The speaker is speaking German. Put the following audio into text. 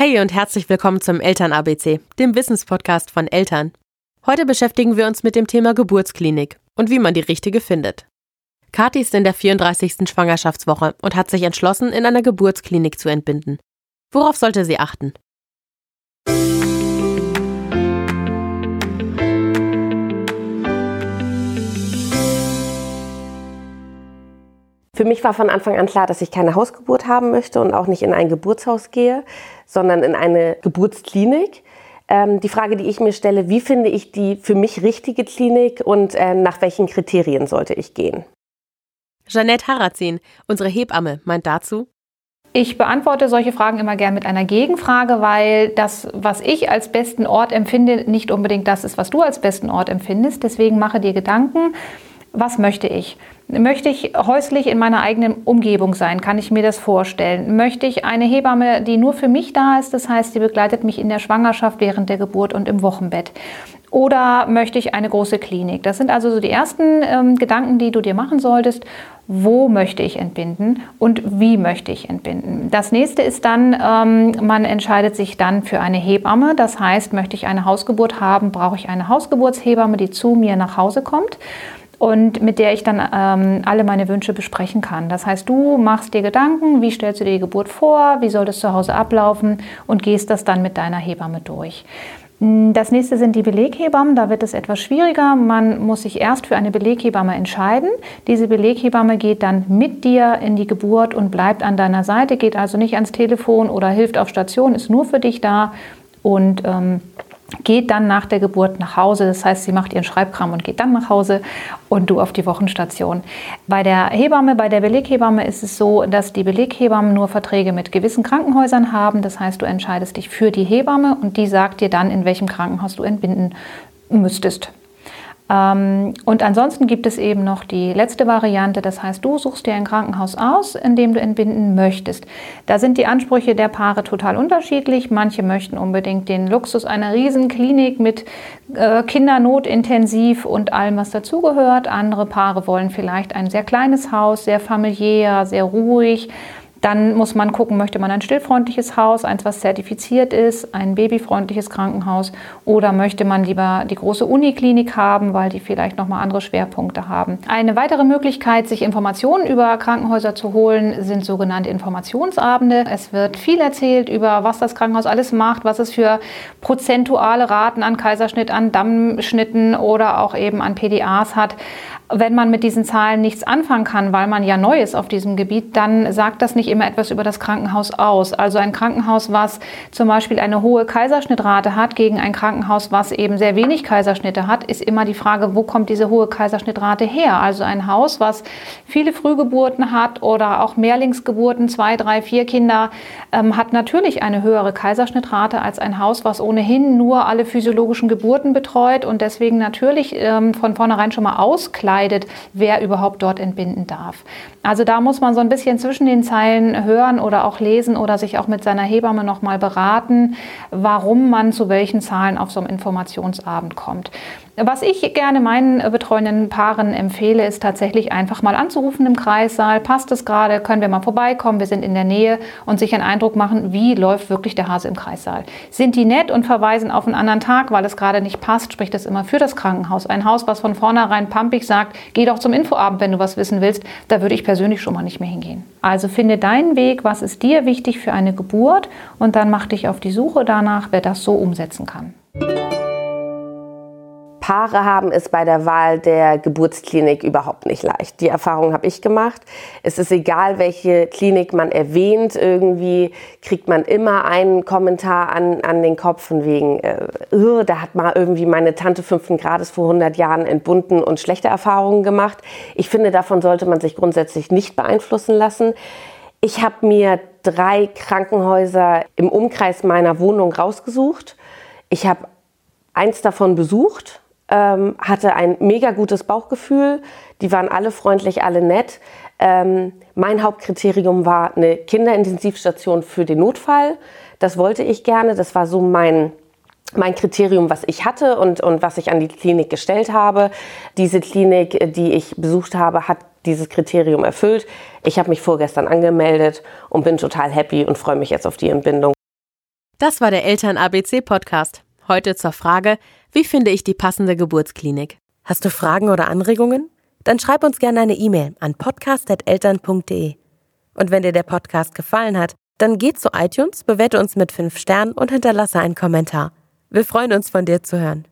Hey und herzlich willkommen zum Eltern-ABC, dem Wissenspodcast von Eltern. Heute beschäftigen wir uns mit dem Thema Geburtsklinik und wie man die richtige findet. Kathi ist in der 34. Schwangerschaftswoche und hat sich entschlossen, in einer Geburtsklinik zu entbinden. Worauf sollte sie achten? Für mich war von Anfang an klar, dass ich keine Hausgeburt haben möchte und auch nicht in ein Geburtshaus gehe, sondern in eine Geburtsklinik. Ähm, die Frage, die ich mir stelle, wie finde ich die für mich richtige Klinik und äh, nach welchen Kriterien sollte ich gehen? Jeanette Harazin, unsere Hebamme, meint dazu, ich beantworte solche Fragen immer gern mit einer Gegenfrage, weil das, was ich als besten Ort empfinde, nicht unbedingt das ist, was du als besten Ort empfindest. Deswegen mache dir Gedanken, was möchte ich? Möchte ich häuslich in meiner eigenen Umgebung sein? Kann ich mir das vorstellen? Möchte ich eine Hebamme, die nur für mich da ist? Das heißt, sie begleitet mich in der Schwangerschaft, während der Geburt und im Wochenbett. Oder möchte ich eine große Klinik? Das sind also so die ersten ähm, Gedanken, die du dir machen solltest. Wo möchte ich entbinden und wie möchte ich entbinden? Das nächste ist dann, ähm, man entscheidet sich dann für eine Hebamme. Das heißt, möchte ich eine Hausgeburt haben, brauche ich eine Hausgeburtshebamme, die zu mir nach Hause kommt und mit der ich dann ähm, alle meine Wünsche besprechen kann. Das heißt, du machst dir Gedanken, wie stellst du dir die Geburt vor, wie soll das zu Hause ablaufen und gehst das dann mit deiner Hebamme durch. Hm, das nächste sind die Beleghebammen. Da wird es etwas schwieriger. Man muss sich erst für eine Beleghebamme entscheiden. Diese Beleghebamme geht dann mit dir in die Geburt und bleibt an deiner Seite, geht also nicht ans Telefon oder hilft auf Station, ist nur für dich da und ähm, geht dann nach der Geburt nach Hause. Das heißt, sie macht ihren Schreibkram und geht dann nach Hause und du auf die Wochenstation. Bei der Hebamme, bei der Beleghebamme ist es so, dass die Beleghebammen nur Verträge mit gewissen Krankenhäusern haben. Das heißt, du entscheidest dich für die Hebamme und die sagt dir dann, in welchem Krankenhaus du entbinden müsstest. Ähm, und ansonsten gibt es eben noch die letzte Variante, das heißt, du suchst dir ein Krankenhaus aus, in dem du entbinden möchtest. Da sind die Ansprüche der Paare total unterschiedlich. Manche möchten unbedingt den Luxus einer Riesenklinik mit äh, Kindernotintensiv und allem, was dazugehört. Andere Paare wollen vielleicht ein sehr kleines Haus, sehr familiär, sehr ruhig dann muss man gucken, möchte man ein stillfreundliches Haus, eins, was zertifiziert ist, ein babyfreundliches Krankenhaus oder möchte man lieber die große Uniklinik haben, weil die vielleicht nochmal andere Schwerpunkte haben. Eine weitere Möglichkeit, sich Informationen über Krankenhäuser zu holen, sind sogenannte Informationsabende. Es wird viel erzählt über, was das Krankenhaus alles macht, was es für prozentuale Raten an Kaiserschnitt, an Dammschnitten oder auch eben an PDAs hat. Wenn man mit diesen Zahlen nichts anfangen kann, weil man ja neu ist auf diesem Gebiet, dann sagt das nicht immer etwas über das Krankenhaus aus. Also ein Krankenhaus, was zum Beispiel eine hohe Kaiserschnittrate hat, gegen ein Krankenhaus, was eben sehr wenig Kaiserschnitte hat, ist immer die Frage, wo kommt diese hohe Kaiserschnittrate her? Also ein Haus, was viele Frühgeburten hat oder auch Mehrlingsgeburten, zwei, drei, vier Kinder, ähm, hat natürlich eine höhere Kaiserschnittrate als ein Haus, was ohnehin nur alle physiologischen Geburten betreut und deswegen natürlich ähm, von vornherein schon mal auskleidet entscheidet, wer überhaupt dort entbinden darf. Also da muss man so ein bisschen zwischen den Zeilen hören oder auch lesen oder sich auch mit seiner Hebamme nochmal beraten, warum man zu welchen Zahlen auf so einem Informationsabend kommt. Was ich gerne meinen betreuenden Paaren empfehle, ist tatsächlich einfach mal anzurufen im Kreissaal. Passt es gerade? Können wir mal vorbeikommen? Wir sind in der Nähe und sich einen Eindruck machen, wie läuft wirklich der Hase im Kreissaal. Sind die nett und verweisen auf einen anderen Tag, weil es gerade nicht passt, spricht das immer für das Krankenhaus. Ein Haus, was von vornherein pampig sagt, geh doch zum Infoabend, wenn du was wissen willst, da würde ich persönlich schon mal nicht mehr hingehen. Also finde deinen Weg, was ist dir wichtig für eine Geburt und dann mach dich auf die Suche danach, wer das so umsetzen kann. Paare haben es bei der Wahl der Geburtsklinik überhaupt nicht leicht. Die Erfahrung habe ich gemacht. Es ist egal, welche Klinik man erwähnt, irgendwie kriegt man immer einen Kommentar an, an den Kopf von wegen, äh, da hat mal irgendwie meine Tante fünften Grades vor 100 Jahren entbunden und schlechte Erfahrungen gemacht. Ich finde, davon sollte man sich grundsätzlich nicht beeinflussen lassen. Ich habe mir drei Krankenhäuser im Umkreis meiner Wohnung rausgesucht. Ich habe eins davon besucht ähm, hatte ein mega gutes Bauchgefühl. Die waren alle freundlich, alle nett. Ähm, mein Hauptkriterium war eine Kinderintensivstation für den Notfall. Das wollte ich gerne. Das war so mein, mein Kriterium, was ich hatte und, und was ich an die Klinik gestellt habe. Diese Klinik, die ich besucht habe, hat dieses Kriterium erfüllt. Ich habe mich vorgestern angemeldet und bin total happy und freue mich jetzt auf die Entbindung. Das war der Eltern-ABC-Podcast. Heute zur Frage, wie finde ich die passende Geburtsklinik? Hast du Fragen oder Anregungen? Dann schreib uns gerne eine E-Mail an podcast.eltern.de. Und wenn dir der Podcast gefallen hat, dann geh zu iTunes, bewerte uns mit 5 Sternen und hinterlasse einen Kommentar. Wir freuen uns, von dir zu hören.